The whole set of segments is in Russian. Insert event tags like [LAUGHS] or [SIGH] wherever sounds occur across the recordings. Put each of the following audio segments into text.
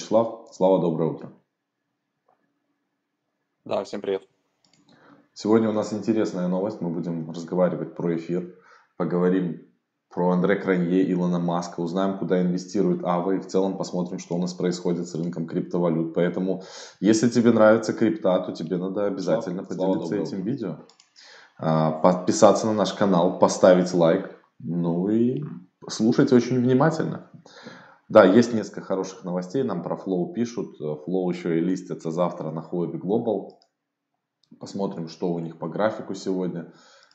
Вячеслав, Слава, доброе утро. Да, всем привет. Сегодня у нас интересная новость. Мы будем разговаривать про эфир. Поговорим про Андре Кранье, Илона Маска. Узнаем, куда инвестирует Ава. И в целом посмотрим, что у нас происходит с рынком криптовалют. Поэтому, если тебе нравится крипта, то тебе надо обязательно Слава, поделиться Слава, этим видео. А, подписаться на наш канал, поставить лайк. Ну и слушать очень внимательно. Да, есть несколько хороших новостей, нам про Flow пишут. Flow еще и листится завтра на Huobi Global. Посмотрим, что у них по графику сегодня.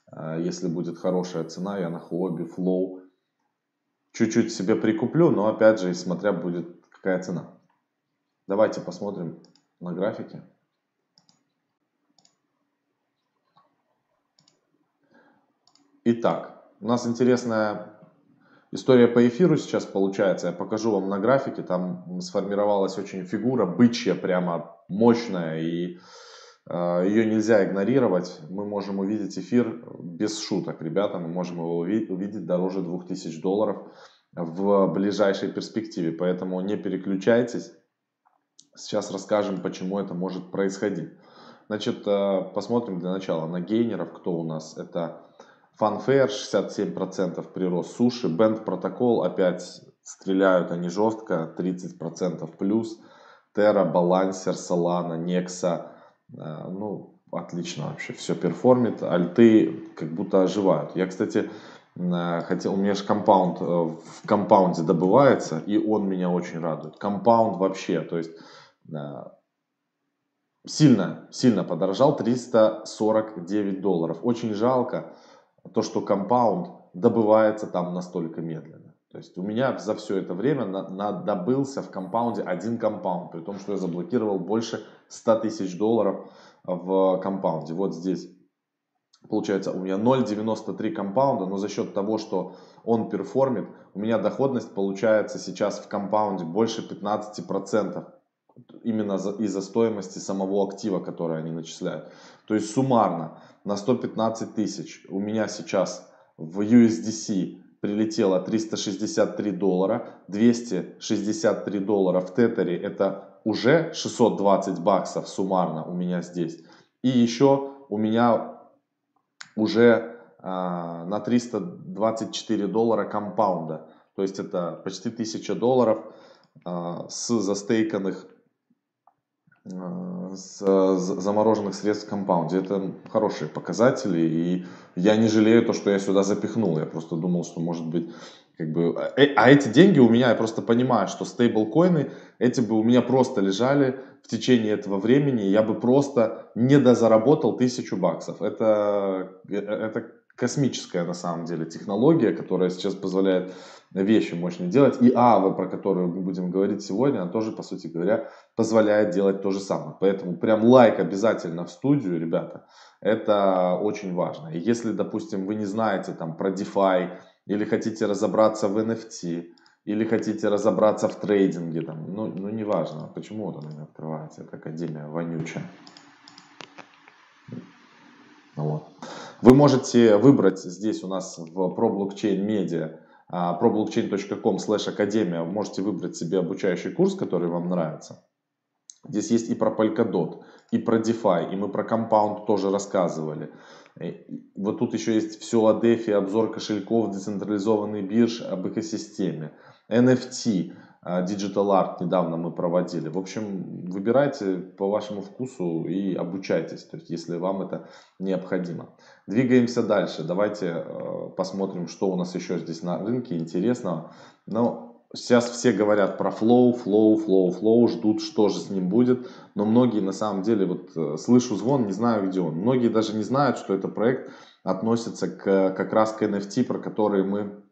А, если будет хорошая цена, я на Huobi Flow чуть-чуть себе прикуплю, но опять же, смотря будет какая цена. Давайте посмотрим на графике. Итак, у нас интересная История по эфиру сейчас получается, я покажу вам на графике, там сформировалась очень фигура, бычья прямо мощная, и э, ее нельзя игнорировать. Мы можем увидеть эфир без шуток, ребята, мы можем его увидеть дороже 2000 долларов в ближайшей перспективе, поэтому не переключайтесь. Сейчас расскажем, почему это может происходить. Значит, э, посмотрим для начала на гейнеров, кто у нас. Это FunFair 67% прирост Sushi. Band Protocol опять стреляют они жестко, 30% плюс. Terra, Balancer, Solana, Nexo. Э, ну, отлично вообще все перформит. Альты как будто оживают. Я, кстати, э, хотел, у меня же Compound э, в Compound е добывается, и он меня очень радует. Compound вообще, то есть сильно, сильно подорожал, 349 долларов. Очень жалко, то, что Compound добывается там настолько медленно. То есть у меня за все это время на, на, добылся в Compound е один Compound, при том, что я заблокировал больше 100 тысяч долларов в Compound е. Вот здесь получается у меня 0,93 Compound а, но за счет того, что он перформит, у меня доходность получается сейчас в Compound е больше 15% именно из-за стоимости самого актива, который они начисляют. То есть суммарно на 115 тысяч у меня сейчас в USDC прилетело 363 доллара, 263 доллара в Тетере это уже 620 баксов суммарно у меня здесь. И еще у меня уже а, на 324 доллара компаунда. То есть это почти 1000 долларов а, с застейканных Э, с замороженных средств в компаунде. Это хорошие показатели, и я не жалею то, что я сюда запихнул. Я просто думал, что может быть как бы... Э, а эти деньги у меня, я просто понимаю, что стейблкоины, эти бы у меня просто лежали в течение этого времени, я бы просто не дозаработал тысячу баксов. Это, э, это космическая на самом деле технология, которая сейчас позволяет вещи мощные делать. И АВА, про которую мы будем говорить сегодня, она тоже, по сути говоря, позволяет делать то же самое. Поэтому прям лайк обязательно в студию, ребята. Это очень важно. И если, допустим, вы не знаете там про DeFi, или хотите разобраться в NFT, или хотите разобраться в трейдинге, там, ну, ну неважно, почему вот она не открывается, это академия вонючая. Вот. Вы можете выбрать здесь у нас в ProBlockchain Media problockchain.com slash академия можете выбрать себе обучающий курс, который вам нравится. Здесь есть и про Polkadot, и про DeFi, и мы про Compound тоже рассказывали. Вот тут еще есть все о DeFi, обзор кошельков, децентрализованный бирж, об экосистеме. NFT, а, Digital Art недавно мы проводили. В общем, выбирайте по вашему вкусу и обучайтесь, то есть, если вам это необходимо. Двигаемся дальше. Давайте э, посмотрим, что у нас еще здесь на рынке интересного. Но сейчас все говорят про flow, flow, flow, flow, ждут, что же с ним будет. Но многие на самом деле, вот э, слышу звон, не знаю, где он. Многие даже не знают, что этот проект относится к, как раз к NFT, про который мы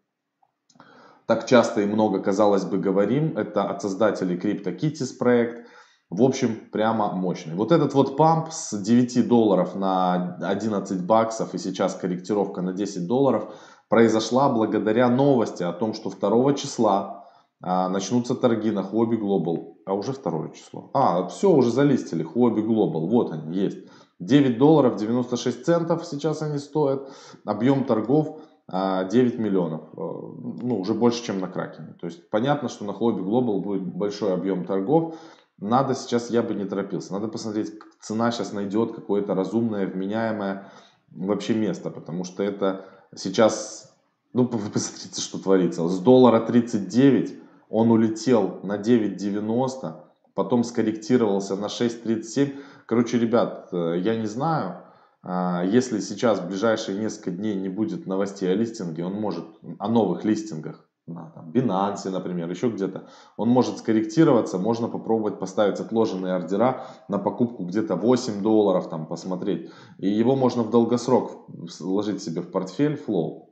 так часто и много, казалось бы, говорим. Это от создателей CryptoKitties проект. В общем, прямо мощный. Вот этот вот памп с 9 долларов на 11 баксов и сейчас корректировка на 10 долларов произошла благодаря новости о том, что 2 числа а, начнутся торги на Huobi Global. А уже второе число. А, все, уже залистили. Huobi Global. Вот они, есть. 9 долларов 96 центов сейчас они стоят. Объем торгов 9 а, миллионов, э, ну, уже больше, чем на Кракене. То есть понятно, что на Хлобе Global будет большой объем торгов. Надо сейчас, я бы не торопился, надо посмотреть, цена сейчас найдет какое-то разумное, вменяемое вообще место, потому что это сейчас, ну, [LAUGHS] посмотрите, что творится. С доллара 39 он улетел на 9.90, потом скорректировался на 6.37. Короче, ребят, э, я не знаю, если сейчас в ближайшие несколько дней не будет новостей о листинге, он может, о новых листингах, на там, Binance, например, еще где-то, он может скорректироваться, можно попробовать поставить отложенные ордера на покупку где-то 8 долларов, там, посмотреть. И его можно в долгосрок вложить себе в портфель, flow,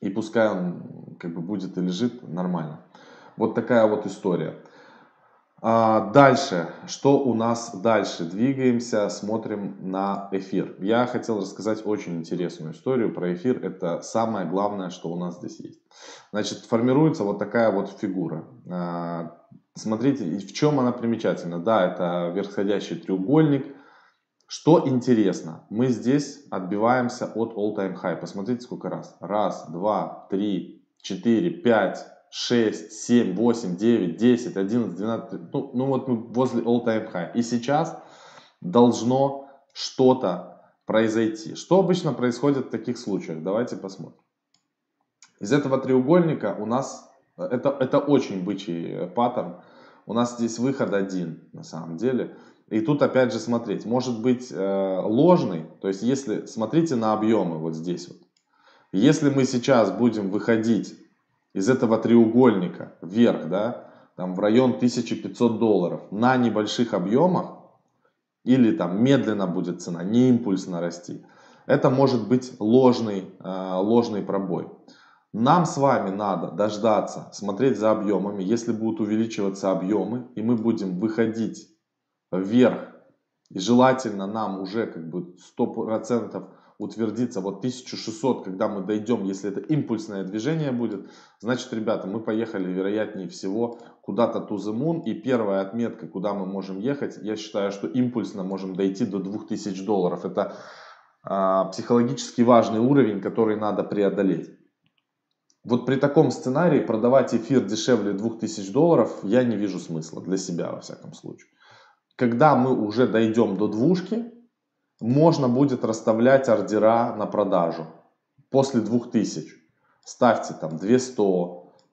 и пускай он как бы будет и лежит нормально. Вот такая вот история. А, дальше, что у нас дальше? Двигаемся, смотрим на эфир. Я хотел рассказать очень интересную историю про эфир. Это самое главное, что у нас здесь есть. Значит, формируется вот такая вот фигура. А, смотрите, в чем она примечательна. Да, это верхходящий треугольник. Что интересно, мы здесь отбиваемся от all-time high. Посмотрите, сколько раз. Раз, два, три, четыре, пять, 6, 7, 8, 9, 10, 11, 12, ну, ну вот мы возле all-time high. И сейчас должно что-то произойти. Что обычно происходит в таких случаях? Давайте посмотрим. Из этого треугольника у нас, это, это очень бычий паттерн, у нас здесь выход один на самом деле. И тут опять же смотреть, может быть э, ложный, то есть если, смотрите на объемы вот здесь вот. Если мы сейчас будем выходить из этого треугольника вверх, да, там в район 1500 долларов на небольших объемах, или там медленно будет цена, не импульсно расти, это может быть ложный, э, ложный пробой. Нам с вами надо дождаться, смотреть за объемами. Если будут увеличиваться объемы, и мы будем выходить вверх, и желательно нам уже как бы 100% утвердиться. Вот 1600, когда мы дойдем, если это импульсное движение будет, значит, ребята, мы поехали, вероятнее всего, куда-то to the moon. И первая отметка, куда мы можем ехать, я считаю, что импульсно можем дойти до 2000 долларов. Это а, психологически важный уровень, который надо преодолеть. Вот при таком сценарии продавать эфир дешевле 2000 долларов я не вижу смысла для себя, во всяком случае. Когда мы уже дойдем до двушки, можно будет расставлять ордера на продажу после 2000. Ставьте там 200,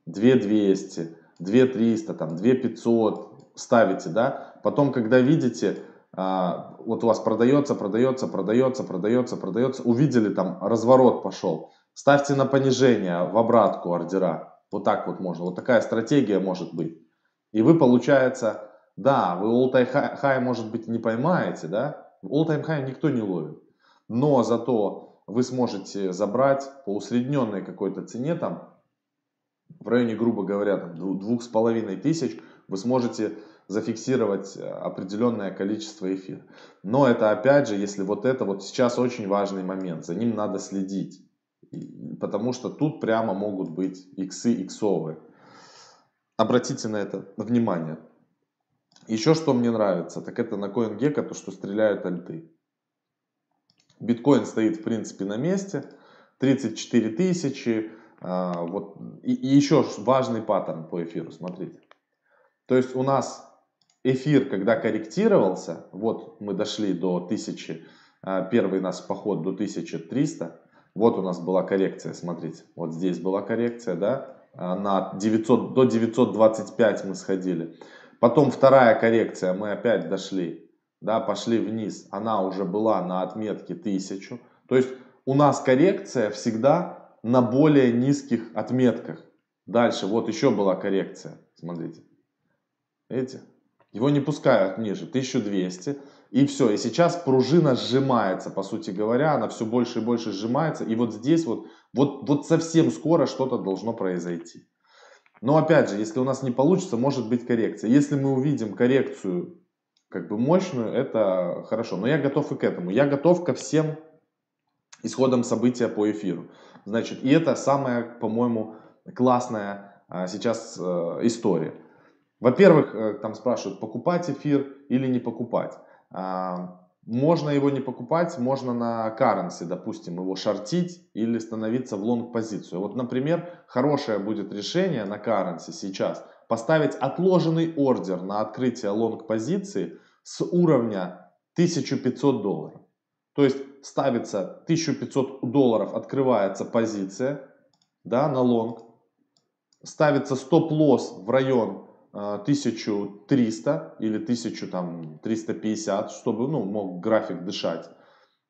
2200, 2300, там 2500, ставите, да. Потом, когда видите, а, вот у вас продается, продается, продается, продается, продается, увидели там разворот пошел, ставьте на понижение в обратку ордера. Вот так вот можно, вот такая стратегия может быть. И вы, получается, да, вы all-time high, может быть, не поймаете, да, All-time high никто не ловит. Но зато вы сможете забрать по усредненной какой-то цене, там, в районе, грубо говоря, там, двух с половиной тысяч, вы сможете зафиксировать э, определенное количество эфира. Но это опять же, если вот это вот сейчас очень важный момент, за ним надо следить. Потому что тут прямо могут быть иксы, иксовые. Обратите на это внимание. Еще что мне нравится, так это на CoinGecko, то что стреляют альты. Биткоин стоит в принципе на месте, 34 тысячи. А, вот. И, еще важный паттерн по эфиру, смотрите. То есть у нас эфир, когда корректировался, вот мы дошли до 1000, а, первый наш поход до 1300, вот у нас была коррекция, смотрите, вот здесь была коррекция, да, а, на 900, до 925 мы сходили. Потом вторая коррекция, мы опять дошли, да, пошли вниз, она уже была на отметке 1000. То есть у нас коррекция всегда на более низких отметках. Дальше, вот еще была коррекция, смотрите. Видите? Его не пускают ниже, 1200. И все, и сейчас пружина сжимается, по сути говоря, она все больше и больше сжимается. И вот здесь вот, вот, вот совсем скоро что-то должно произойти. Но опять же, если у нас не получится, может быть коррекция. Если мы увидим коррекцию как бы мощную, это хорошо. Но я готов и к этому. Я готов ко всем исходам события по эфиру. Значит, и это самая, по-моему, классная а, сейчас а, история. Во-первых, а, там спрашивают, покупать эфир или не покупать. А, Можно его не покупать, можно на currency, допустим, его шортить или становиться в лонг позицию. Вот, например, хорошее будет решение на currency сейчас поставить отложенный ордер на открытие лонг позиции с уровня 1500 долларов. То есть ставится 1500 долларов, открывается позиция да, на лонг, ставится стоп-лосс в район 1300 или 1350, чтобы ну, мог график дышать.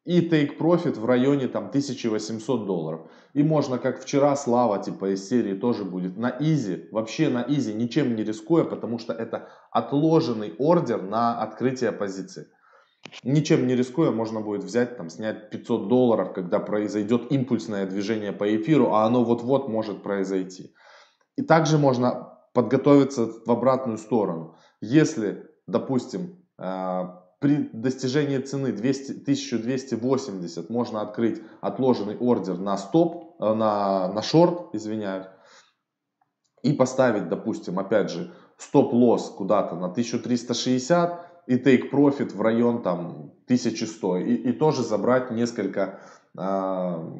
И take profit в районе там 1800 долларов. И можно, как вчера, Слава типа из серии тоже будет на easy, вообще на easy, ничем не рискуя, потому что это отложенный ордер на открытие позиции. Ничем не рискуя, можно будет взять, там, снять 500 долларов, когда произойдет импульсное движение по эфиру, а оно вот-вот может произойти. И также можно подготовиться в обратную сторону. Если, допустим, э, при достижении цены 200, 1280 можно открыть отложенный ордер на стоп, э, на, на шорт, извиняюсь, и поставить, допустим, опять же, стоп-лосс куда-то на 1360 и take profit в район там 1100 и, и тоже забрать несколько э,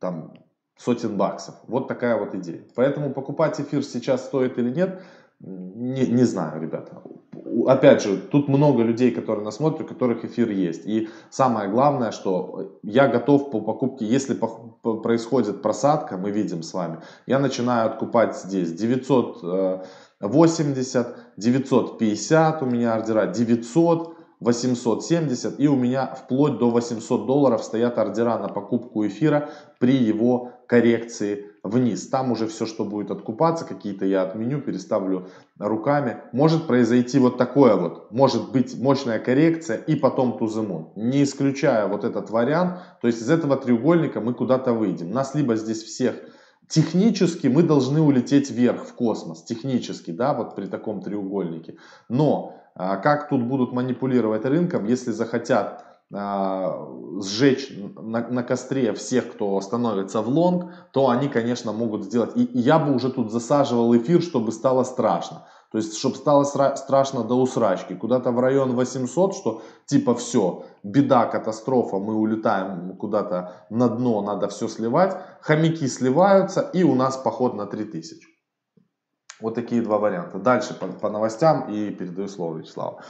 там сотен баксов. Вот такая вот идея. Поэтому покупать эфир сейчас стоит или нет, не, не знаю, ребята. Опять же, тут много людей, которые нас смотрят, у которых эфир есть. И самое главное, что я готов по покупке, если происходит просадка, мы видим с вами, я начинаю откупать здесь 980, 950 у меня ордера, 900, 870 и у меня вплоть до 800 долларов стоят ордера на покупку эфира при его коррекции вниз. Там уже все, что будет откупаться, какие-то я отменю, переставлю руками. Может произойти вот такое вот, может быть мощная коррекция и потом туземон. Не исключая вот этот вариант, то есть из этого треугольника мы куда-то выйдем. Нас либо здесь всех Технически мы должны улететь вверх в космос, технически, да, вот при таком треугольнике. Но как тут будут манипулировать рынком, если захотят а, сжечь на, на костре всех, кто становится в лонг, то они, конечно, могут сделать. И, и я бы уже тут засаживал эфир, чтобы стало страшно. То есть, чтобы стало страшно до усрачки. Куда-то в район 800, что типа все, беда, катастрофа, мы улетаем куда-то на дно, надо все сливать. Хомяки сливаются и у нас поход на 3000. Вот такие два варианта. Дальше по, по новостям и передаю слово Вячеславу.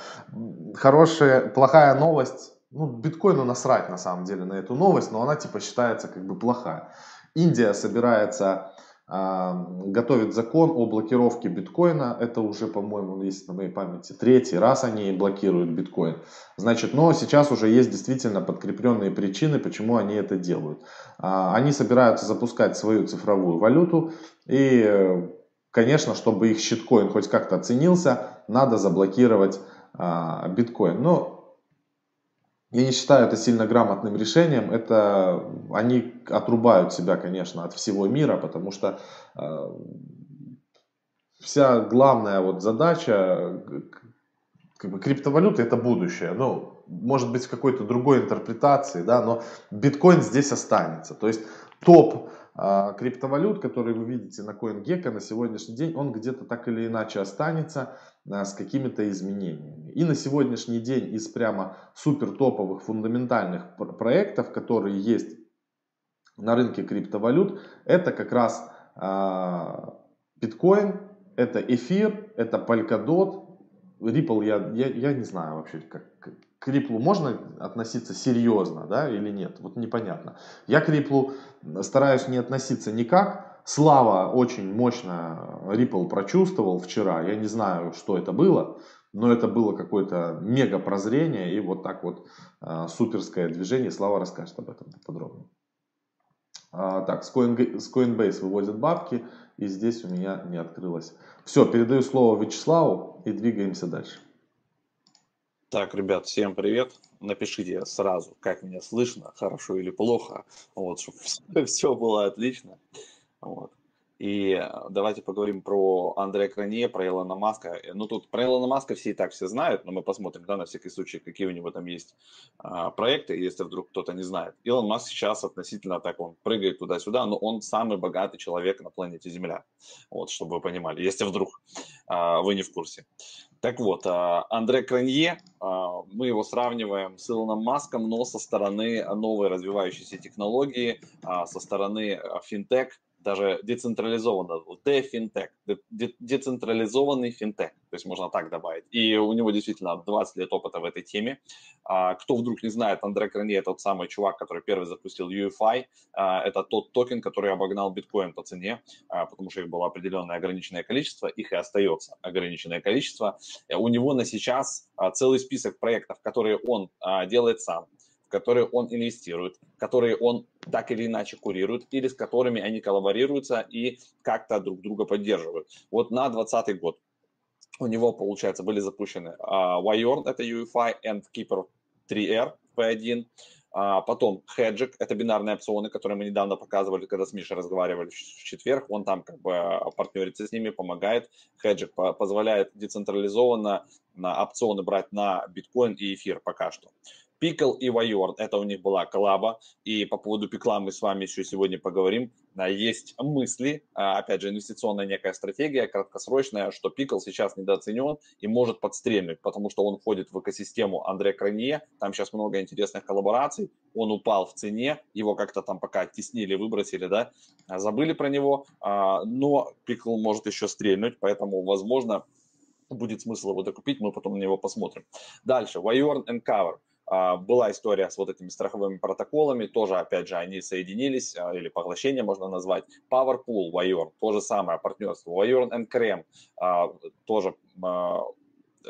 Хорошая, плохая новость. Ну, биткоину насрать на самом деле на эту новость, но она типа считается как бы плохая. Индия собирается э, готовит закон о блокировке биткоина. Это уже, по-моему, есть на моей памяти третий раз они блокируют биткоин. Значит, но сейчас уже есть действительно подкрепленные причины, почему они это делают. Э, они собираются запускать свою цифровую валюту и конечно, чтобы их щиткоин хоть как-то оценился, надо заблокировать а, биткоин. Но я не считаю это сильно грамотным решением. Это они отрубают себя, конечно, от всего мира, потому что а, вся главная вот задача как бы криптовалюты это будущее. Ну, может быть, в какой-то другой интерпретации, да, но биткоин здесь останется. То есть топ а, криптовалют, которые вы видите на CoinGecko на сегодняшний день, он где-то так или иначе останется а, с какими-то изменениями. И на сегодняшний день из прямо супер топовых фундаментальных проектов, которые есть на рынке криптовалют, это как раз а, биткоин, это эфир, это Polkadot, Ripple, я, я, я не знаю вообще, как, к Ripple можно относиться серьезно, да, или нет, вот непонятно. Я к Ripple стараюсь не относиться никак. Слава очень мощно Ripple прочувствовал вчера, я не знаю, что это было, но это было какое-то мега прозрение и вот так вот э, суперское движение. Слава расскажет об этом подробно. А, так, с, Coin, с Coinbase выводят бабки, и здесь у меня не открылось. Все, передаю слово Вячеславу и двигаемся дальше. Так, ребят, всем привет. Напишите сразу, как меня слышно, хорошо или плохо, вот, чтобы [LAUGHS] все, было отлично. Вот. И э, давайте поговорим про Андрея Кранье, про Илона Маска. Ну, тут про Илона Маска все и так все знают, но мы посмотрим, да, на всякий случай, какие у него там есть а, проекты, если вдруг кто-то не знает. Илон Маск сейчас относительно так, он прыгает туда-сюда, но он самый богатый человек на планете Земля. Вот, чтобы вы понимали, если вдруг а, вы не в курсе. Так вот, а, Андре Кранье, а, мы его сравниваем с Илоном Маском, но со стороны новой развивающейся технологии, а, со стороны финтех, даже децентрализованно, D-финтех, децентрализованный финтех, то есть можно так добавить. И у него действительно 20 лет опыта в этой теме. А, кто вдруг не знает, Андре это тот самый чувак, который первый запустил UFI. А, это тот токен, который обогнал биткоин по цене, а, потому что их было определенное ограниченное количество, их и остается ограниченное количество. У него на сейчас целый список проектов, которые он делает сам, которые он инвестирует, которые он так или иначе курирует, или с которыми они коллаборируются и как-то друг друга поддерживают. Вот на 2020 год у него, получается, были запущены uh, Wiorn, это UEFI, and Keeper 3R P1, а, потом Hedgic, это бинарные опционы, которые мы недавно показывали, когда с Мишей разговаривали в четверг. Он там как бы партнерится с ними, помогает. Hedgic позволяет децентрализованно опционы брать на биткоин и эфир пока что. Пикл и Вайорн, это у них была коллаба, и по поводу Пикла мы с вами еще сегодня поговорим. Есть мысли, а, опять же, инвестиционная некая стратегия, краткосрочная, что Пикл сейчас недооценен и может подстрельнуть, потому что он входит в экосистему Андре Кранье, там сейчас много интересных коллабораций, он упал в цене, его как-то там пока теснили, выбросили, да, забыли про него, а, но Пикл может еще стрельнуть, поэтому, возможно, будет смысл его докупить, мы потом на него посмотрим. Дальше, Wyvern and Cover. А, была история с вот этими страховыми протоколами, тоже, опять же, они соединились, а, или поглощение можно назвать. Powerpool, Wayorn, то же самое партнерство. Wayorn and Крем, тоже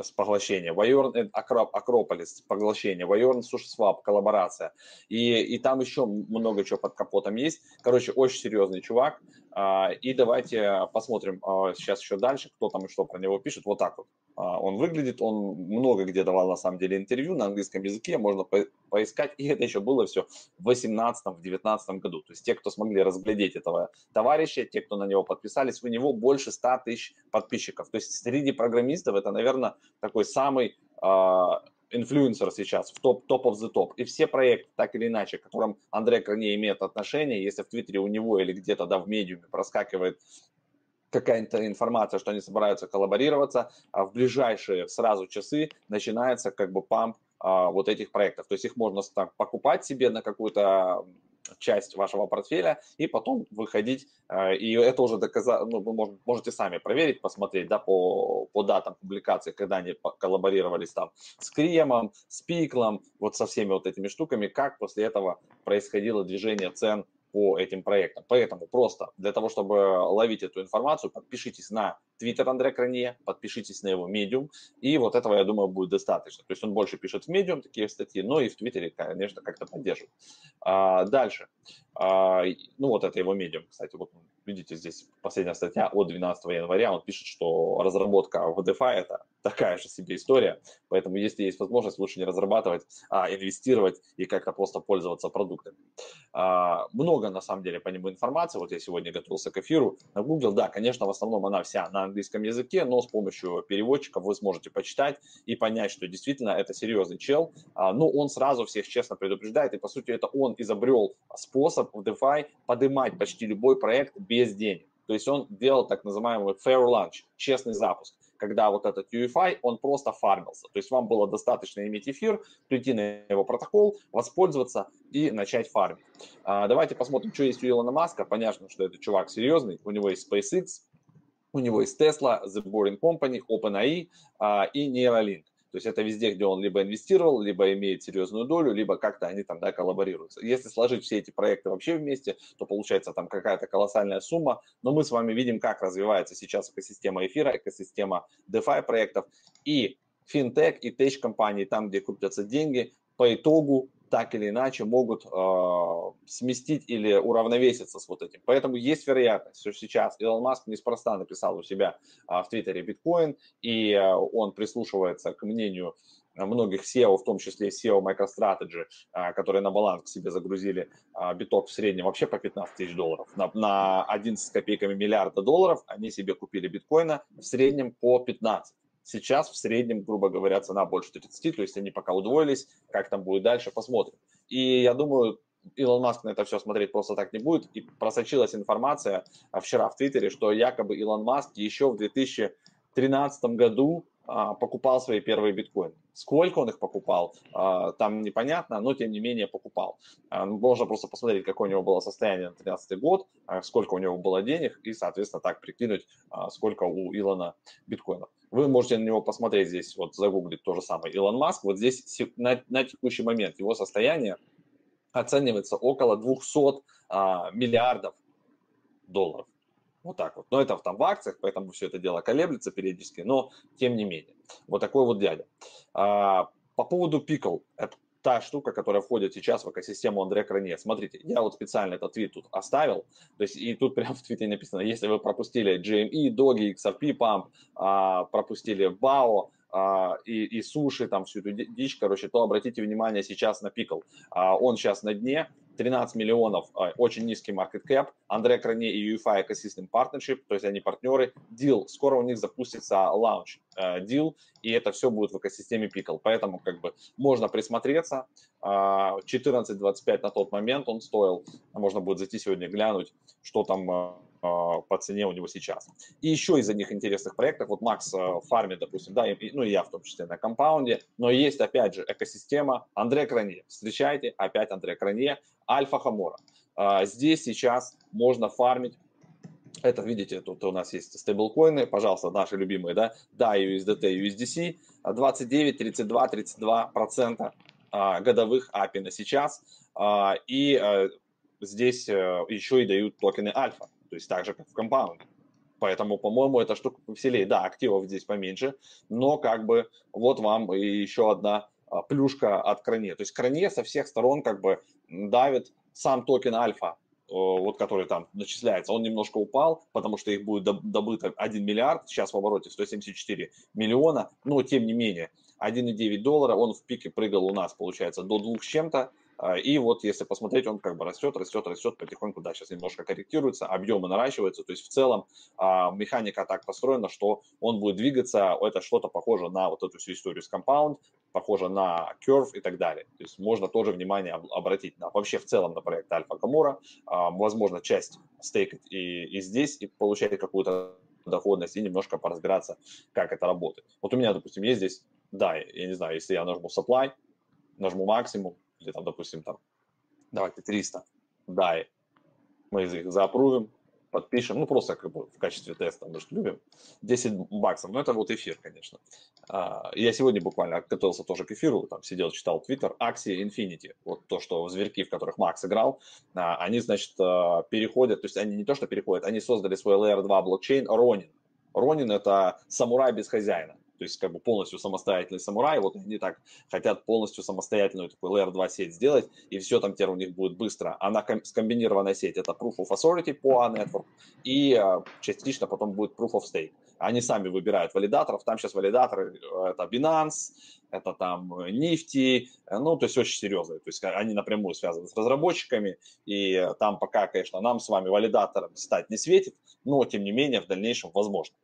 с поглощения, Вайорн Акрополис, поглощение, Вайорн Сушсвап, коллаборация. И, и там еще много чего под капотом есть. Короче, очень серьезный чувак. А, и давайте посмотрим сейчас еще дальше, кто там и что про него пишет. Вот так вот. А, он выглядит, он много где давал на самом деле интервью на английском языке, можно по поискать, и это еще было все в 18-19 году. То есть те, кто смогли разглядеть этого товарища, те, кто на него подписались, у него больше 100 тысяч подписчиков. То есть среди программистов это, наверное, такой самый а, инфлюенсер сейчас, в топ, топ of the топ. И все проекты, так или иначе, к которым Андрей Корней имеет отношение, если в Твиттере у него или где-то да, в медиуме проскакивает какая-то информация, что они собираются коллаборироваться, а в ближайшие сразу часы начинается как бы памп а, вот этих проектов. То есть их можно так, покупать себе на какую-то часть вашего портфеля и потом выходить. А, и это уже доказать, ну, вы можете сами проверить, посмотреть да, по, по датам публикации, когда они коллаборировались там с Кремом, с Пиклом, вот со всеми вот этими штуками, как после этого происходило движение цен по этим проектам. Поэтому просто для того, чтобы ловить эту информацию, подпишитесь на Твиттер Андре Кранье, подпишитесь на его Medium, и вот этого, я думаю, будет достаточно. То есть он больше пишет в Medium такие статьи, но и в Твиттере, конечно, как-то поддерживает. А, дальше. А, ну вот это его Medium, кстати, вот видите здесь последняя статья от 12 января, он пишет, что разработка в DeFi это такая же себе история, поэтому если есть возможность, лучше не разрабатывать, а инвестировать и как-то просто пользоваться продуктами. А, много на самом деле по нему информации, вот я сегодня готовился к эфиру, на Google, да, конечно, в основном она вся на английском языке, но с помощью переводчиков вы сможете почитать и понять, что действительно это серьезный чел, а, но он сразу всех честно предупреждает, и по сути это он изобрел способ в DeFi поднимать почти любой проект без денег. То есть он делал так называемый fair launch, честный запуск когда вот этот UEFI, он просто фармился. То есть вам было достаточно иметь эфир, прийти на его протокол, воспользоваться и начать фармить. А, давайте посмотрим, что есть у Илона Маска. Понятно, что это чувак серьезный. У него есть SpaceX, у него есть Tesla, The Boring Company, OpenAI а, и Neuralink. То есть это везде, где он либо инвестировал, либо имеет серьезную долю, либо как-то они там да, коллаборируются. Если сложить все эти проекты вообще вместе, то получается там какая-то колоссальная сумма. Но мы с вами видим, как развивается сейчас экосистема эфира, экосистема DeFi проектов и финтех и тech компании, там, где крутятся деньги, по итогу так или иначе могут э, сместить или уравновеситься с вот этим. Поэтому есть вероятность, что сейчас Илон Маск неспроста написал у себя э, в Твиттере биткоин, и э, он прислушивается к мнению многих SEO, в том числе SEO MicroStrategy, которые на баланс к себе загрузили биток в среднем вообще по 15 тысяч долларов. На, на 11 с копейками миллиарда долларов они себе купили биткоина в среднем по 15. Сейчас в среднем, грубо говоря, цена больше 30, то есть они пока удвоились, как там будет дальше, посмотрим. И я думаю, Илон Маск на это все смотреть просто так не будет. И просочилась информация а, вчера в Твиттере, что якобы Илон Маск еще в 2013 году покупал свои первые биткоины. Сколько он их покупал, а, там непонятно, но тем не менее покупал. Можно просто посмотреть, какое у него было состояние на 2013 год, сколько у него было денег, и, соответственно, так прикинуть, сколько у Илона биткоинов. Вы можете на него посмотреть здесь, вот загуглить то же самое. Илон Маск, вот здесь на, на текущий момент его состояние оценивается около 200 а, миллиардов долларов. Вот так вот. Но это там в акциях, поэтому все это дело колеблется периодически, но тем не менее. Вот такой вот дядя. А, по поводу пикл, это та штука, которая входит сейчас в экосистему Андре Кране. Смотрите, я вот специально этот твит тут оставил, то есть и тут [LAUGHS] прямо в твите написано, если вы пропустили GME, Dogi, XRP Pump, а, пропустили BAO, а, и, и суши, там всю эту дичь, короче, то обратите внимание сейчас на пикл. А, он сейчас на дне, 13 миллионов, а, очень низкий market cap, Андре Кране и UFI Ecosystem Partnership, то есть они партнеры, deal, скоро у них запустится launch deal, и это все будет в экосистеме Pickle, поэтому как бы можно присмотреться, 14.25 на тот момент он стоил, можно будет зайти сегодня глянуть, что там а, по цене у него сейчас. И еще из одних интересных проектов, вот Макс а, фармит, допустим, да, и, ну и я в том числе на компаунде, но есть опять же экосистема. Андре Кране. Встречайте, опять Андре Кране, Альфа Хамора. А, здесь сейчас можно фармить. Это, видите, тут у нас есть стейблкоины, пожалуйста, наши любимые, да, да, USDT, USDC, 29, 32, 32 процента годовых API на сейчас, и здесь э, еще и дают токены альфа то есть так же, как в компаунде. Поэтому, по-моему, эта штука повеселее. Да, активов здесь поменьше, но как бы вот вам и еще одна а, плюшка от Кране. То есть Кране со всех сторон как бы давит сам токен альфа, вот который там начисляется, он немножко упал, потому что их будет добыто 1 миллиард, сейчас в обороте 174 миллиона, но тем не менее 1,9 доллара, он в пике прыгал у нас, получается, до 2 с чем-то, и вот если посмотреть, он как бы растет, растет, растет потихоньку, да, сейчас немножко корректируется, объемы наращиваются, то есть в целом а, механика так построена, что он будет двигаться, это что-то похоже на вот эту всю историю с Compound, похоже на Curve и так далее. То есть можно тоже внимание обратить на вообще в целом на проект Альфа Камора, а, возможно, часть стейкать и, и здесь, и получать какую-то доходность и немножко поразбираться, как это работает. Вот у меня, допустим, есть здесь, да, я не знаю, если я нажму supply, нажму максимум, или там, допустим, там, давайте 300, да, мы их заапрувим, подпишем, ну, просто как бы в качестве теста, мы же любим, 10 баксов, ну, это вот эфир, конечно. А, я сегодня буквально готовился тоже к эфиру, там сидел, читал Twitter, Axie Infinity, вот то, что зверьки, в которых Макс играл, а, они, значит, а, переходят, то есть они не то, что переходят, они создали свой Layer 2 блокчейн Ronin. Ronin – это самурай без хозяина то есть как бы полностью самостоятельный самурай, вот они так хотят полностью самостоятельную такую Layer 2 сеть сделать, и все там теперь у них будет быстро. Она скомбинированная сеть, это Proof of Authority по A-Network, и а, частично потом будет Proof of Stake. Они сами выбирают валидаторов, там сейчас валидаторы, э, это Binance, это там Nifty, э, ну, то есть очень серьезные, то есть они напрямую связаны с разработчиками, и там пока, конечно, нам с вами валидатором стать не светит, но, тем не менее, в дальнейшем возможно.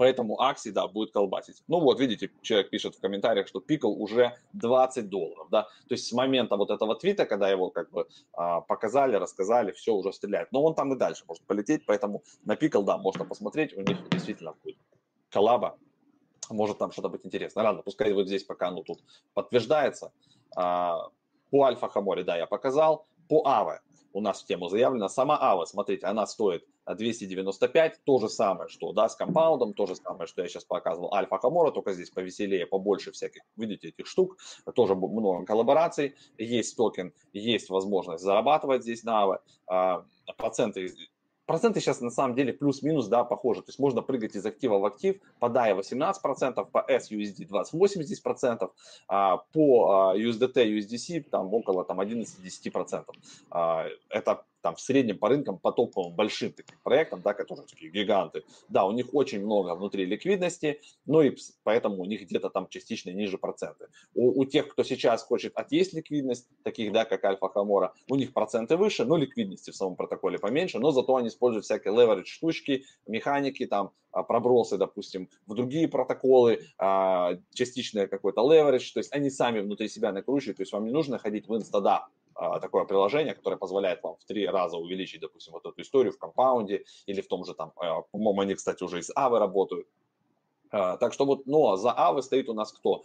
Поэтому акции, да, будет колбасить. Ну вот, видите, человек пишет в комментариях, что пикл уже 20 долларов, да. То есть с момента вот этого твита, когда его как бы а, показали, рассказали, все уже стреляет. Но он там и дальше может полететь, поэтому на пикл, да, можно посмотреть, у них действительно будет коллаба, может там что-то быть интересно. Ладно, пускай вот здесь пока оно тут подтверждается. А, по Alpha Homor е, да, я показал. По Aave у нас в тему заявлено. Сама Aave, смотрите, она стоит 295, то же самое, что да, с Compound ом, то же самое, что я сейчас показывал, Alpha Homora, только здесь повеселее, побольше всяких, видите, этих штук, тоже много коллабораций, есть токен, есть возможность зарабатывать здесь на Aave, проценты проценты сейчас на самом деле плюс-минус, да, похожи. То есть можно прыгать из актива в актив, по DAI 18%, по SUSD 28 здесь процентов, а по USDT, USDC там около там 11-10%. А, это там в среднем по рынкам, по топовым большим таким проектам, да, которые такие гиганты, да, у них очень много внутри ликвидности, ну и поэтому у них где-то там частично ниже проценты. У, у тех, кто сейчас хочет отъесть ликвидность, таких, да, как Альфа Хамора, у них проценты выше, но ликвидности в самом протоколе поменьше, но зато они используют всякие leverage штучки, механики, там, а, пробросы, допустим, в другие протоколы, а, частичное какой-то leverage, то есть они сами внутри себя накручивают, то есть вам не нужно ходить в инстада, а, такое приложение, которое позволяет вам в три раза увеличить, допустим, вот эту историю в компаунде или в том же там, а, по-моему, они, кстати, уже из Авы работают. А, так что вот, но за Авы стоит у нас кто?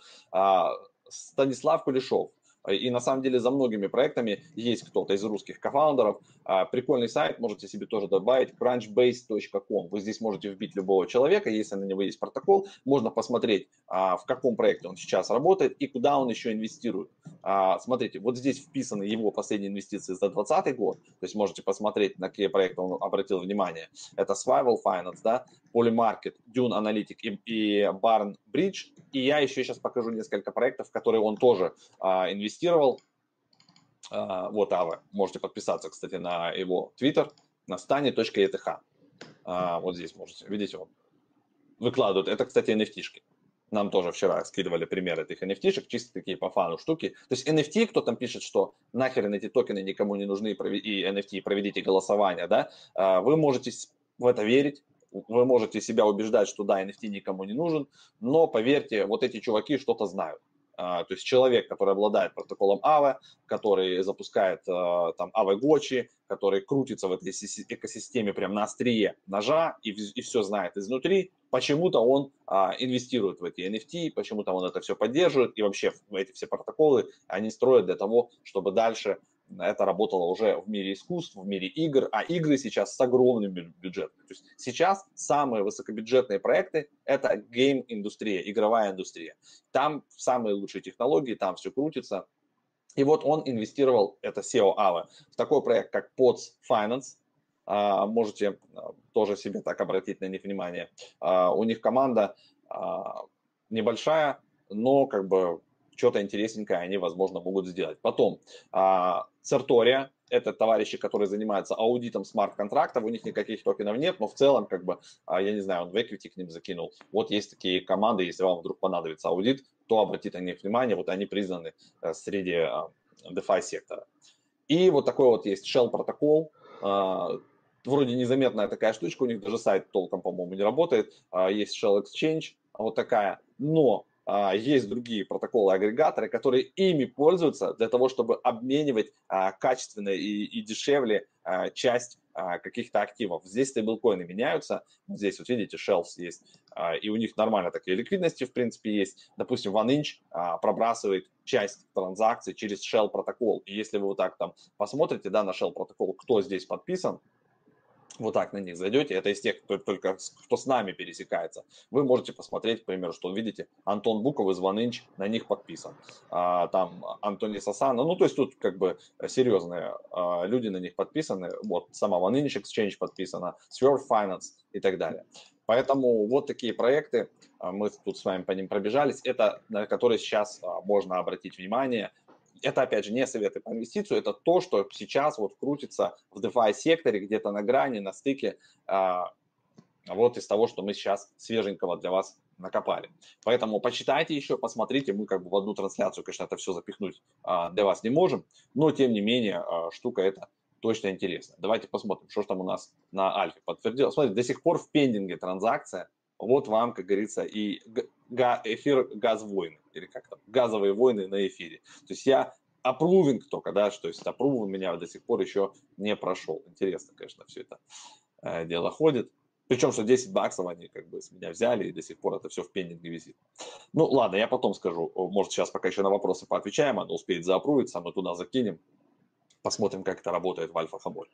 Станислав Кулешов, и на самом деле за многими проектами есть кто-то из русских кофаундеров. А, прикольный сайт, можете себе тоже добавить, crunchbase.com. Вы здесь можете вбить любого человека, если на него есть протокол, можно посмотреть, а, в каком проекте он сейчас работает и куда он еще инвестирует. А, смотрите, вот здесь вписаны его последние инвестиции за 2020 год, то есть можете посмотреть, на какие проекты он обратил внимание. Это Swivel Finance, да, Polymarket, Dune Analytic и, и Barn Bridge. И я еще сейчас покажу несколько проектов, в которые он тоже а, инвестировал. А, вот Ава. Можете подписаться, кстати, на его Twitter, на stani.eth. А, вот здесь можете, видите, он выкладывает. Это, кстати, NFT-шки. Нам тоже вчера скидывали примеры этих NFT-шек, чисто такие по фану штуки. То есть NFT, кто там пишет, что нахер эти токены никому не нужны, и NFT, проведите голосование, да, а, вы можете в это верить, вы можете себя убеждать, что да, NFT никому не нужен, но поверьте, вот эти чуваки что-то знают. А, то есть человек, который обладает протоколом AVE, который запускает а, там AVE Гочи, который крутится в этой экосистеме прям на острие ножа и, и все знает изнутри, почему-то он а, инвестирует в эти NFT, почему-то он это все поддерживает и вообще эти все протоколы они строят для того, чтобы дальше это работало уже в мире искусств, в мире игр, а игры сейчас с огромным бюджетом. То есть сейчас самые высокобюджетные проекты – это гейм-индустрия, игровая индустрия. Там самые лучшие технологии, там все крутится. И вот он инвестировал, это SEO AVE, в такой проект, как POTS Finance, а, можете а, тоже себе так обратить на них внимание. А, у них команда небольшая, но как бы что-то интересненькое они, возможно, могут сделать. Потом, Цертория, это товарищи, которые занимаются аудитом смарт-контрактов, у них никаких токенов нет, но в целом, как бы, а, я не знаю, он в equity к ним закинул. Вот есть такие команды, если вам вдруг понадобится аудит, то обратите на них внимание, вот они признаны э, среди а, DeFi сектора. И вот такой вот есть Shell протокол, а, вроде незаметная такая штучка, у них даже сайт толком, по-моему, не работает, есть Shell Exchange, вот такая, но а, есть другие протоколы-агрегаторы, которые ими пользуются для того, чтобы обменивать а, качественно и, и дешевле а, часть каких-то активов. Здесь стейблкоины меняются. Здесь вот видите, Shells есть, и у них нормально такие ликвидности, в принципе, есть. Допустим, OneInch пробрасывает часть транзакций через Shell протокол. И если вы вот так там посмотрите, да, на Shell протокол, кто здесь подписан, вот так на них зайдете, это из тех, кто только кто с нами пересекается, вы можете посмотреть, к примеру, что видите, Антон Буков из OneInch на них подписан, а, там Антони Сасана, ну, то есть тут как бы серьезные а, люди на них подписаны, вот сама OneInch Exchange подписана, Swerve Finance и так далее. Поэтому вот такие проекты, а, мы тут с вами по ним пробежались, это на которые сейчас а, можно обратить внимание, это, опять же, не советы по инвестицию, это то, что сейчас вот крутится в DeFi секторе, где-то на грани, на стыке, а, вот из того, что мы сейчас свеженького для вас накопали. Поэтому почитайте еще, посмотрите, мы как бы в одну трансляцию, конечно, это все запихнуть а, для вас не можем, но тем не менее а, штука эта точно интересная. Давайте посмотрим, что же там у нас на Альфе подтвердилось. Смотрите, до сих пор в пендинге транзакция, вот вам, как говорится, и эфир газ войны, или как там, газовые войны на эфире. То есть я апрувинг только, да, что есть апрувинг у меня до сих пор еще не прошел. Интересно, конечно, все это э, дело ходит. Причем, что 10 баксов они как бы с меня взяли, и до сих пор это все в пеннинге висит. Ну, ладно, я потом скажу. Может, сейчас пока еще на вопросы поотвечаем, оно успеет заапрувиться, мы туда закинем. Посмотрим, как это работает в Альфа-Хаболь.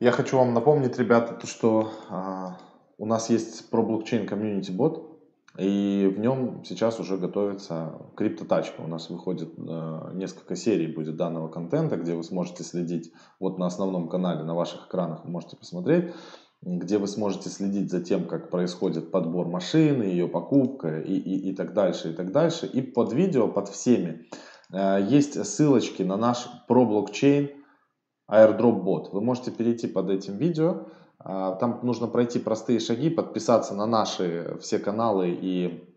Я хочу вам напомнить, ребята, то, что а, у нас есть про блокчейн комьюнити бот, и в нем сейчас уже готовится криптотачка. У нас выходит э, несколько серий будет данного контента, где вы сможете следить вот на основном канале, на ваших экранах вы можете посмотреть. где вы сможете следить за тем, как происходит подбор машины, ее покупка и, и, и так дальше, и так дальше. И под видео, под всеми, э, есть ссылочки на наш про блокчейн airdrop бот. Вы можете перейти под этим видео, там нужно пройти простые шаги, подписаться на наши все каналы и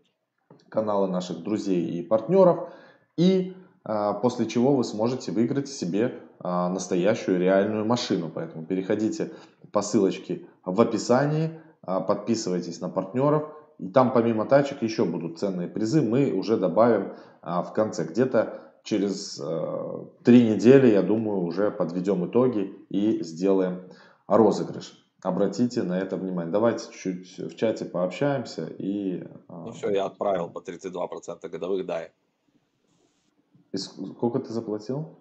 каналы наших друзей и партнеров, и э, после чего вы сможете выиграть себе настоящую реальную машину. Поэтому переходите по ссылочке в описании, а, подписывайтесь на партнеров. И там помимо тачек еще будут ценные призы, мы уже добавим а, в конце. Где-то через а, три недели, я думаю, уже подведем итоги и сделаем розыгрыш. Обратите на это внимание. Давайте чуть-чуть в чате пообщаемся и... Ну все, я отправил по 32% годовых, дай. И сколько ты заплатил?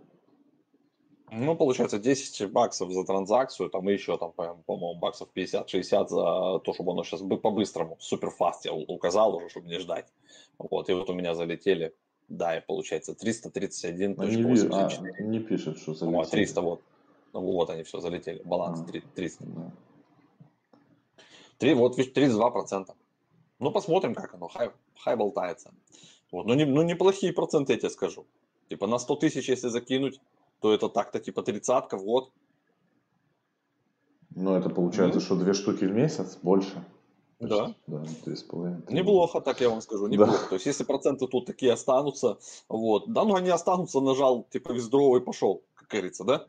Ну, получается, 10 баксов за транзакцию, там и еще, там, по-моему, баксов 50-60 за то, чтобы оно сейчас по-быстрому, супер фаст я указал уже, чтобы не ждать. Вот, и вот у меня залетели, да, и получается 331.84. А не, вижу, а, не пишет, что залетели. Вот, 300, вот. Ну, вот они все залетели, баланс а, 300. Да. 3, вот, 32%. Ну, посмотрим, как оно, хай, хай болтается. Вот, ну, не, ну, неплохие проценты, я тебе скажу. Типа на 100 тысяч, если закинуть, то это так-то типа тридцатка в год. Ну, это получается, mm-hmm. что две штуки в месяц, больше. Да. Да, три с половиной. Неплохо, так я вам скажу, неплохо. Да. То есть, если проценты тут такие останутся, вот, да, ну они останутся, нажал, типа, виздровый пошел, как говорится, да?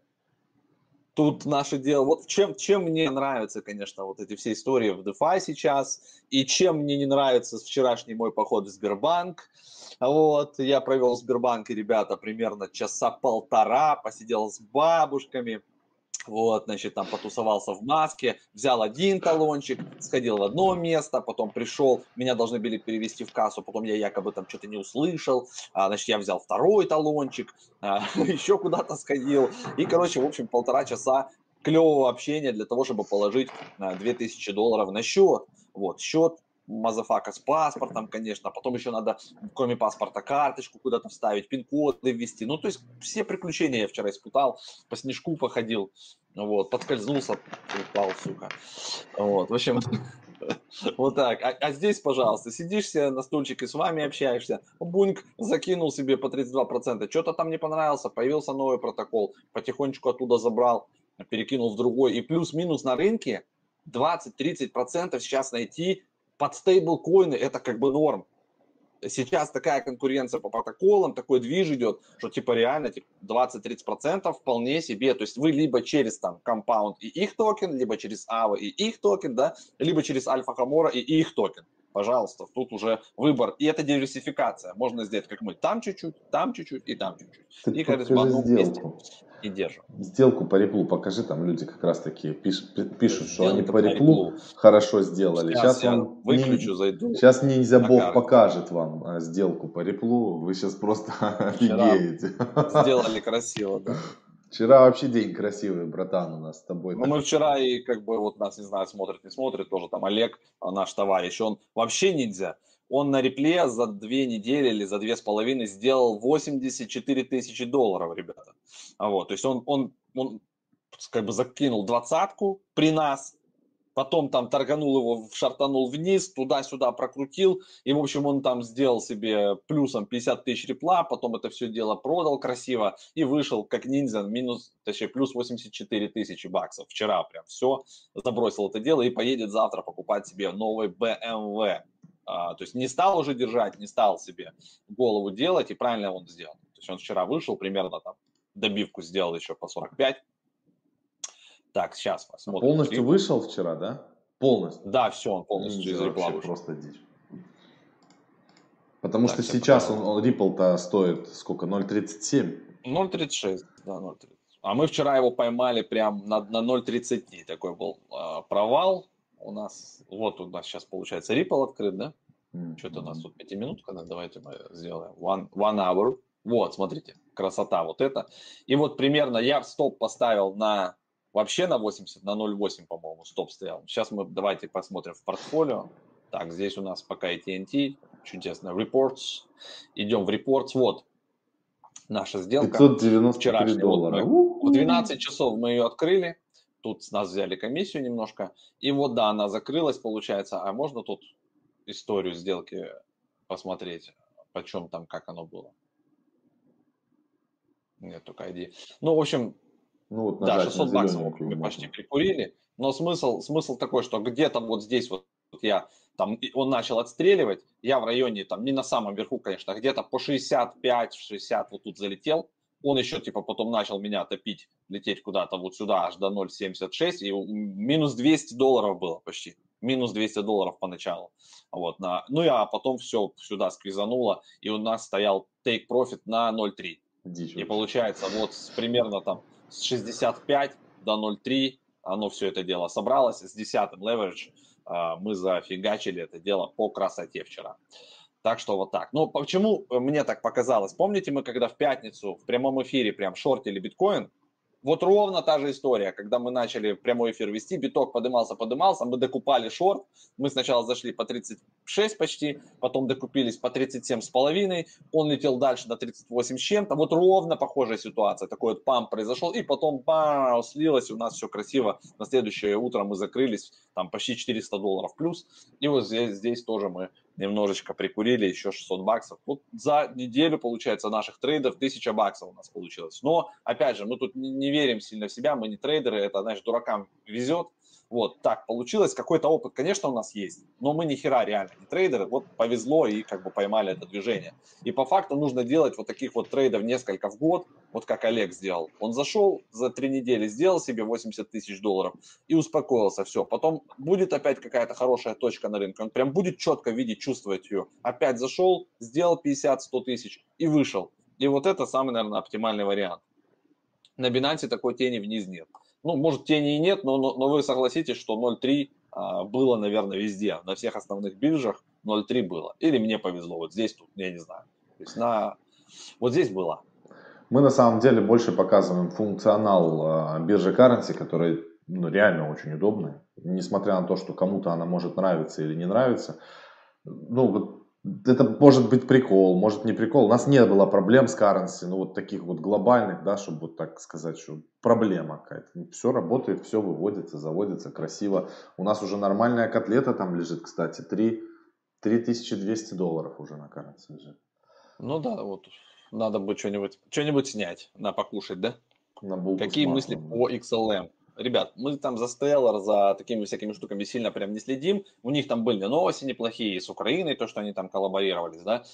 Тут наше дело, вот чем, чем мне нравятся, конечно, вот эти все истории в DeFi сейчас, и чем мне не нравится вчерашний мой поход в Сбербанк, вот, я провел в Сбербанке, ребята, примерно часа полтора, посидел с бабушками, вот, значит, там потусовался в маске, взял один талончик, сходил в одно место, потом пришел, меня должны были перевести в кассу, потом я якобы там что-то не услышал, а, значит, я взял второй талончик, а, [LAUGHS] еще куда-то сходил, и, короче, в общем, полтора часа клевого общения для того, чтобы положить 2000 долларов на счет. Вот, счет motherfucker с паспортом, конечно, а потом еще надо, кроме паспорта, карточку куда-то вставить, пин-коды ввести. Ну, то есть все приключения я вчера испытал, по снежку походил, вот, подскользнулся, упал, сука. Вот, в общем, [LAUGHS] вот так. А, а здесь, пожалуйста, сидишь себе на стульчике, с вами общаешься, буньк закинул себе по 32%, что-то там не понравился, появился новый протокол, потихонечку оттуда забрал, перекинул в другой, и плюс-минус на рынке 20-30% сейчас найти под стейблкоины это как бы норм. Сейчас такая конкуренция по протоколам, такой движ идет, что типа реально типа 20-30% вполне себе. То есть вы либо через там Compound и их токен, либо через Aave и их токен, да, либо через Alpha Homora и их токен. Пожалуйста, тут уже выбор. И это диверсификация. Можно сделать, как мы, там чуть-чуть, там чуть-чуть и там чуть-чуть. И, как в одном месте и держим. Сделку по реплу покажи, там люди как раз таки пишут, пишут что они по реплу, хорошо сделали. Сейчас, сейчас вам выключу, не, зайду. Сейчас ниндзя бог покажет вам а, сделку по реплу, вы сейчас просто [LAUGHS] офигеете. Сделали красиво, да. [LAUGHS] Вчера вообще день красивый, братан, у нас с тобой. Ну, мы вчера и как бы вот нас, не знаю, смотрит, не смотрит, тоже там Олег, а, наш товарищ, он вообще ниндзя он на репле за две недели или за две с половиной сделал 84 тысячи долларов, ребята. А вот, то есть он, он, он как бы закинул двадцатку при нас, потом там торганул его, шартанул вниз, туда-сюда прокрутил, и, в общем, он там сделал себе плюсом 50 тысяч репла, потом это все дело продал красиво и вышел как ниндзя, минус, точнее, плюс 84 тысячи баксов. Вчера прям все, забросил это дело и поедет завтра покупать себе новый BMW. То есть не стал уже держать, не стал себе голову делать, и правильно он сделал. То есть он вчера вышел, примерно там добивку сделал еще по 45. Так, сейчас посмотрим. Полностью вышел вчера, да? Полностью? Да, все, он полностью из Ripple вышел. просто дичь. Потому так, что сейчас он, он Ripple-то стоит сколько? 0.37? 0.36, да, 0.30. А мы вчера его поймали прям на, на 0.30. Такой был э, провал у нас, вот у нас сейчас получается Ripple открыт, да? Mm-hmm. Что-то у нас тут пятиминутка, да? давайте мы сделаем one, one hour. Вот, смотрите, красота вот это. И вот примерно я стоп поставил на вообще на 80, на 0,8, по-моему, стоп стоял. Сейчас мы давайте посмотрим в портфолио. Так, здесь у нас пока TNT, чудесно, reports. Идем в reports. Вот, наша сделка. 593 доллара. Вот мы, в 12 часов мы ее открыли. тут с нас взяли комиссию немножко. И вот, да, она закрылась, получается. А можно тут историю сделки посмотреть, почем там, как оно было? Нет, только ID. Ну, в общем, ну, вот да, 600 баксов мы почти прикурили. Но смысл, смысл такой, что где-то вот здесь вот я там, он начал отстреливать, я в районе, там, не на самом верху, конечно, а где-то по 65-60 вот тут залетел, он еще, типа, потом начал меня топить, лететь куда-то вот сюда, аж до 0,76, и минус 200 долларов было почти, минус 200 долларов поначалу, вот, на, ну, а потом все сюда сквизануло, и у нас стоял take profit на 0,3, и получается, вот примерно там с 65 до 0,3 оно все это дело собралось, с 10 leverage а, мы зафигачили это дело по красоте вчера. Так что вот так. Но почему мне так показалось? Помните, мы когда в пятницу в прямом эфире прям шортили биткоин, вот ровно та же история, когда мы начали прямой эфир вести, биток подымался, подымался, мы докупали шорт, мы сначала зашли по 36 почти, потом докупились по 37 с половиной, он летел дальше до 38 с чем-то, вот ровно похожая ситуация, такой вот памп произошел, и потом бау, слилось у нас все красиво, на следующее утро мы закрылись, там почти 400 долларов плюс, и вот здесь, здесь тоже мы немножечко прикурили, еще 600 баксов. Вот за неделю, получается, наших трейдов 1000 баксов у нас получилось. Но, опять же, мы тут не верим сильно в себя, мы не трейдеры, это, знаешь, дуракам везет, вот, так получилось. Какой-то опыт, конечно, у нас есть, но мы ни хера реально не трейдеры. Вот повезло и как бы поймали это движение. И по факту нужно делать вот таких вот трейдов несколько в год, вот как Олег сделал. Он зашел за три недели, сделал себе 80 тысяч долларов и успокоился, все. Потом будет опять какая-то хорошая точка на рынке, он прям будет четко видеть, чувствовать ее. Опять зашел, сделал 50-100 тысяч и вышел. И вот это самый, наверное, оптимальный вариант. На Binance такой тени вниз нет ну, может, тени и нет, но, но, но вы согласитесь, что 0.3 а, было, наверное, везде, на всех основных биржах 0.3 было. Или мне повезло, вот здесь, тут, я не знаю. То есть на... Вот здесь было. Мы на самом деле больше показываем функционал э, биржи currency, который ну, реально очень удобный. Несмотря на то, что кому-то она может нравиться или не нравиться. Ну, вот это может быть прикол, может не прикол. У нас не было проблем с currency, ну вот таких вот глобальных, да, чтобы вот так сказать, что проблема какая-то. Ну, все работает, все выводится, заводится красиво. У нас уже нормальная котлета там лежит, кстати, 3, 3200 долларов уже на currency лежит. Ну да, вот надо бы что-нибудь что снять на покушать, да? На Какие мысли по XLM? Ребят, мы там за Stellar, за такими всякими штуками сильно прям не следим. У них там были новости неплохие с Украиной, то, что они там коллаборировались, да.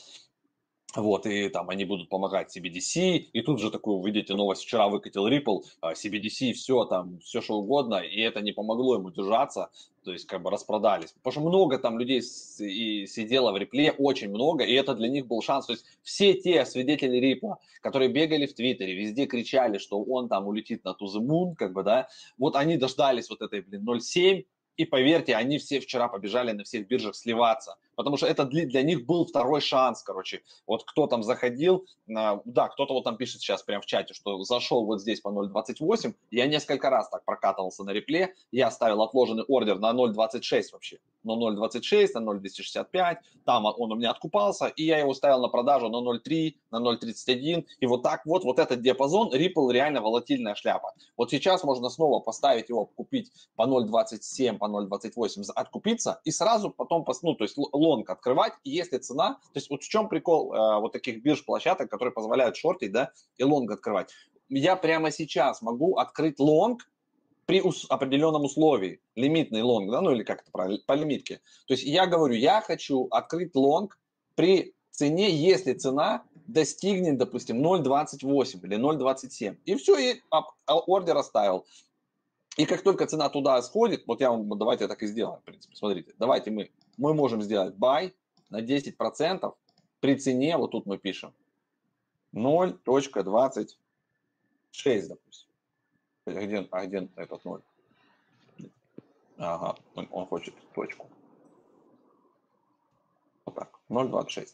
Вот, и там они будут помогать CBDC, и тут же такую, видите, новость вчера выкатил Ripple, CBDC, а, все там, все что угодно, и это не помогло ему держаться, то есть как бы распродались. Потому что много там людей и сидело в Рипле, очень много, и это для них был шанс. То есть все те свидетели Рипла, которые бегали в Твиттере, везде кричали, что он там улетит на To the Moon, как бы, да, вот они дождались вот этой, блин, 0,7, и поверьте, они все вчера побежали на всех биржах сливаться потому что это для, для них был второй шанс, короче. Вот кто там заходил, э, да, кто-то вот там пишет сейчас прямо в чате, что зашел вот здесь по 0.28, я несколько раз так прокатывался на репле, я ставил отложенный ордер на 0.26 вообще, на 0.26, на 0.265, там он у меня откупался, и я его ставил на продажу на 0.3, на 0.31, и вот так вот, вот этот диапазон, Ripple реально волатильная шляпа. Вот сейчас можно снова поставить его, купить по 0.27, по 0.28, откупиться, и сразу потом, ну, то есть лонг открывать, и если цена, то есть вот в чем прикол э, вот таких бирж-площадок, которые позволяют шортить, да, и лонг открывать. Я прямо сейчас могу открыть лонг при ус- определенном условии, лимитный лонг, да, ну или как это правильно, по лимитке. То есть я говорю, я хочу открыть лонг при цене, если цена достигнет, допустим, 0.28 или 0.27. И все, и ордер оставил. И как только цена туда сходит, вот я вам, давайте так и сделаем, в принципе, смотрите, давайте мы мы можем сделать buy на 10% при цене, вот тут мы пишем, 0.26, допустим. А где, а где этот 0? Ага, он, хочет точку. Вот так, 0.26.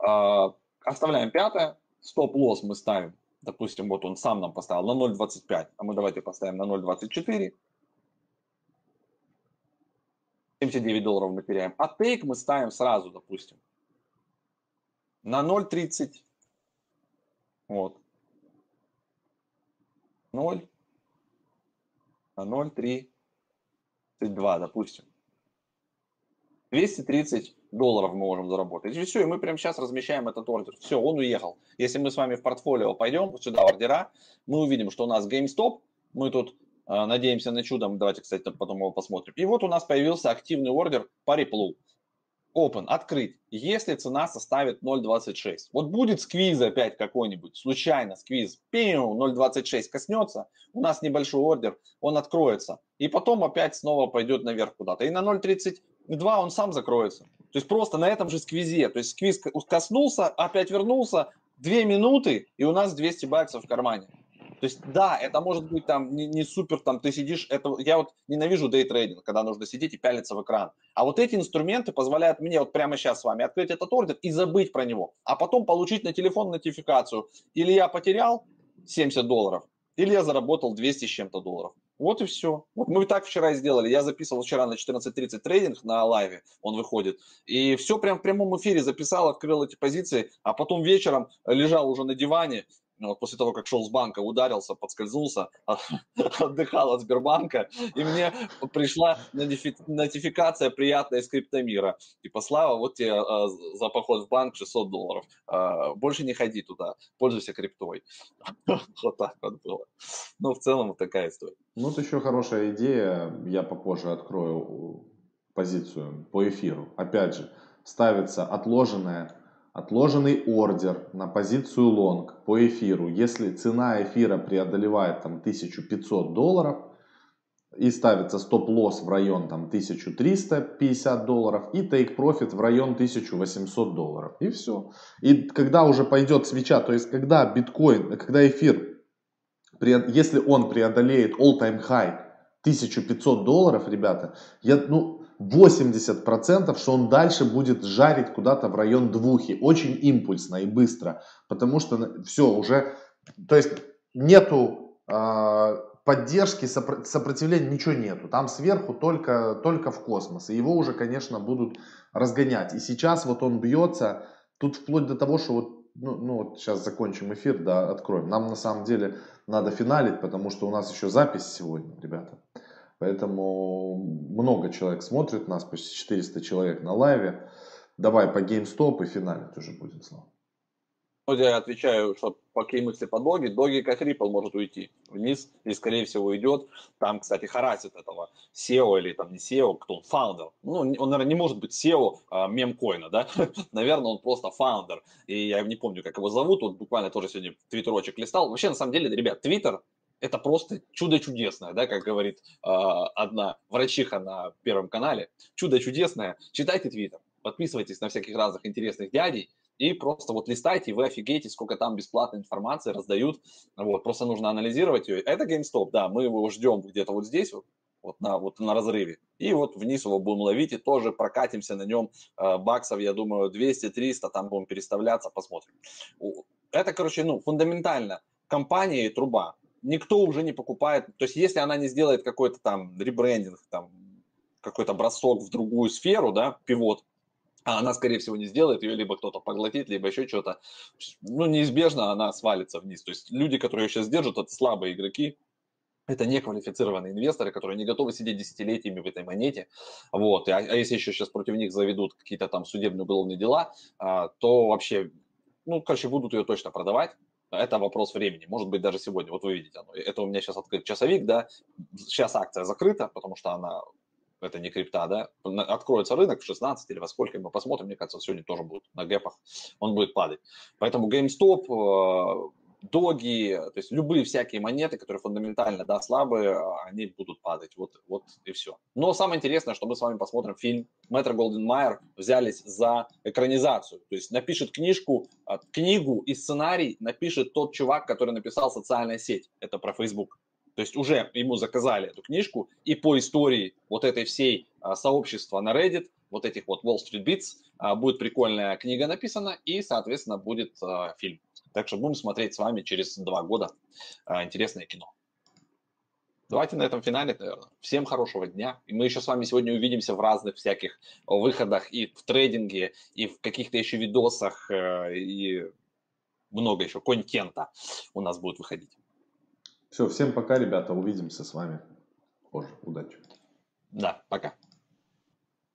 А, оставляем пятое. Стоп-лосс мы ставим. Допустим, вот он сам нам поставил на 0.25, а мы давайте поставим на 0.24. 79 долларов мы теряем. А тейк мы ставим сразу, допустим, на 0.30. Вот. 0. 0,332, допустим. 230 долларов мы можем заработать. И все, и мы прямо сейчас размещаем этот ордер. Все, он уехал. Если мы с вами в портфолио пойдем, сюда ордера, мы увидим, что у нас GameStop, мы тут надеемся на чудо, давайте, кстати, потом его посмотрим. И вот у нас появился активный ордер по реплу. Open, открыть, если цена составит 0.26. Вот будет сквиз опять какой-нибудь, случайно сквиз, пиу, 0.26 коснется, у нас небольшой ордер, он откроется. И потом опять снова пойдет наверх куда-то. И на 0.32 он сам закроется. То есть просто на этом же сквизе. То есть сквиз коснулся, опять вернулся, 2 минуты, и у нас 200 баксов в кармане. То есть, да, это может быть там не, не супер, там ты сидишь, это, я вот ненавижу дейтрейдинг, когда нужно сидеть и пялиться в экран. А вот эти инструменты позволяют мне вот прямо сейчас с вами открыть этот ордер и забыть про него, а потом получить на телефон нотификацию. Или я потерял 70 долларов, или я заработал 200 с чем-то долларов. Вот и все. Вот мы так вчера и сделали. Я записывал вчера на 14.30 трейдинг на лайве, он выходит. И все прям в прямом эфире записал, открыл эти позиции, а потом вечером лежал уже на диване вот после того, как шел с банка, ударился, подскользнулся, [LAUGHS] отдыхал от Сбербанка, и мне пришла нотификация приятная из криптомира. Типа, Слава, вот тебе а, за поход в банк 600 долларов. А, больше не ходи туда, пользуйся криптой. [LAUGHS] Вот так вот было. Ну, в целом, вот такая история. Ну, это еще хорошая идея. Я попозже открою позицию по эфиру. Опять же, ставится отложенная отложенный ордер на позицию лонг по эфиру, если цена эфира преодолевает там 1500 долларов и ставится стоп-лосс в район там 1350 долларов и profit в район 1800 долларов. И все. И когда уже пойдет свеча, то есть когда биткоин, когда эфир, если он преодолеет all-time high 1500 долларов, ребята, я, ну, 80%, что он дальше будет жарить куда-то в район двухи. Очень импульсно и быстро. Потому что все уже... То есть нету э, поддержки, сопро- сопротивления, ничего нету. Там сверху только, только в космос. И его уже, конечно, будут разгонять. И сейчас вот он бьется. Тут вплоть до того, что вот ну, ну вот сейчас закончим эфир, да, откроем. Нам на самом деле надо финалить, потому что у нас еще запись сегодня, ребята. Поэтому много человек смотрит нас, почти 400 человек на лайве. Давай по GameStop и финале тоже будет слово. Вот я отвечаю, что какие мысли по Doge, Doge как Ripple может уйти вниз и, скорее всего, идет. Там, кстати, харасит этого CEO или там не CEO, кто он, фаундер. Ну, он, наверное, не может быть CEO а, мемкоина, да? [LAUGHS] наверное, он просто фаундер. И я не помню, как его зовут. Вот буквально тоже сегодня твиттерочек листал. Вообще, на самом деле, ребят, твиттер это просто чудо чудесное, да, как говорит э, одна врачиха на Первом канале. Чудо чудесное. Читайте Твиттер, подписывайтесь на всяких разных интересных дядей и просто вот листайте, вы офигеете, сколько там бесплатной информации раздают. Вот, просто нужно анализировать ее. Это GameStop, да, мы его ждем где-то вот здесь, вот, вот на, вот на разрыве. И вот вниз его будем ловить и тоже прокатимся на нем э, баксов, я думаю, 200-300, там будем переставляться, посмотрим. Это, короче, ну, фундаментально компания и труба никто уже не покупает. То есть, если она не сделает какой-то там ребрендинг, там, какой-то бросок в другую сферу, да, пивот, а она, скорее всего, не сделает, ее либо кто-то поглотит, либо еще что-то, ну, неизбежно она свалится вниз. То есть люди, которые ее сейчас держат, это слабые игроки, это неквалифицированные инвесторы, которые не готовы сидеть десятилетиями в этой монете. Вот. А, а если еще сейчас против них заведут какие-то там судебные уголовные дела, а, то вообще, ну, короче, будут ее точно продавать. Это вопрос времени. Может быть, даже сегодня. Вот вы видите, это у меня сейчас открыт часовик, да. Сейчас акция закрыта, потому что она это не крипта, да, откроется рынок в 16 или во сколько, мы посмотрим, мне кажется, сегодня тоже будет на гэпах, он будет падать. Поэтому GameStop, э, доги, то есть любые всякие монеты, которые фундаментально, да, слабые, они будут падать, вот, вот и все. Но самое интересное, что мы с вами посмотрим фильм Мэтр Голден Майер взялись за экранизацию, то есть напишет книжку, а, книгу и сценарий напишет тот чувак, который написал «Социальная сеть», это про Facebook. То есть уже ему заказали эту книжку, и по истории вот этой всей а, сообщества на Reddit, вот этих вот Wall Street Beats, а, будет прикольная книга написана, и, соответственно, будет фильм. Так что будем смотреть с вами через два года а, интересное кино. Давайте на этом финале, наверное. Всем хорошего дня. И мы еще с вами сегодня увидимся в разных всяких выходах и в трейдинге, и в каких-то еще видосах, э, и много еще контента у нас будет выходить. Все, всем пока, ребята. Увидимся с вами. позже. Удачи. Да, пока.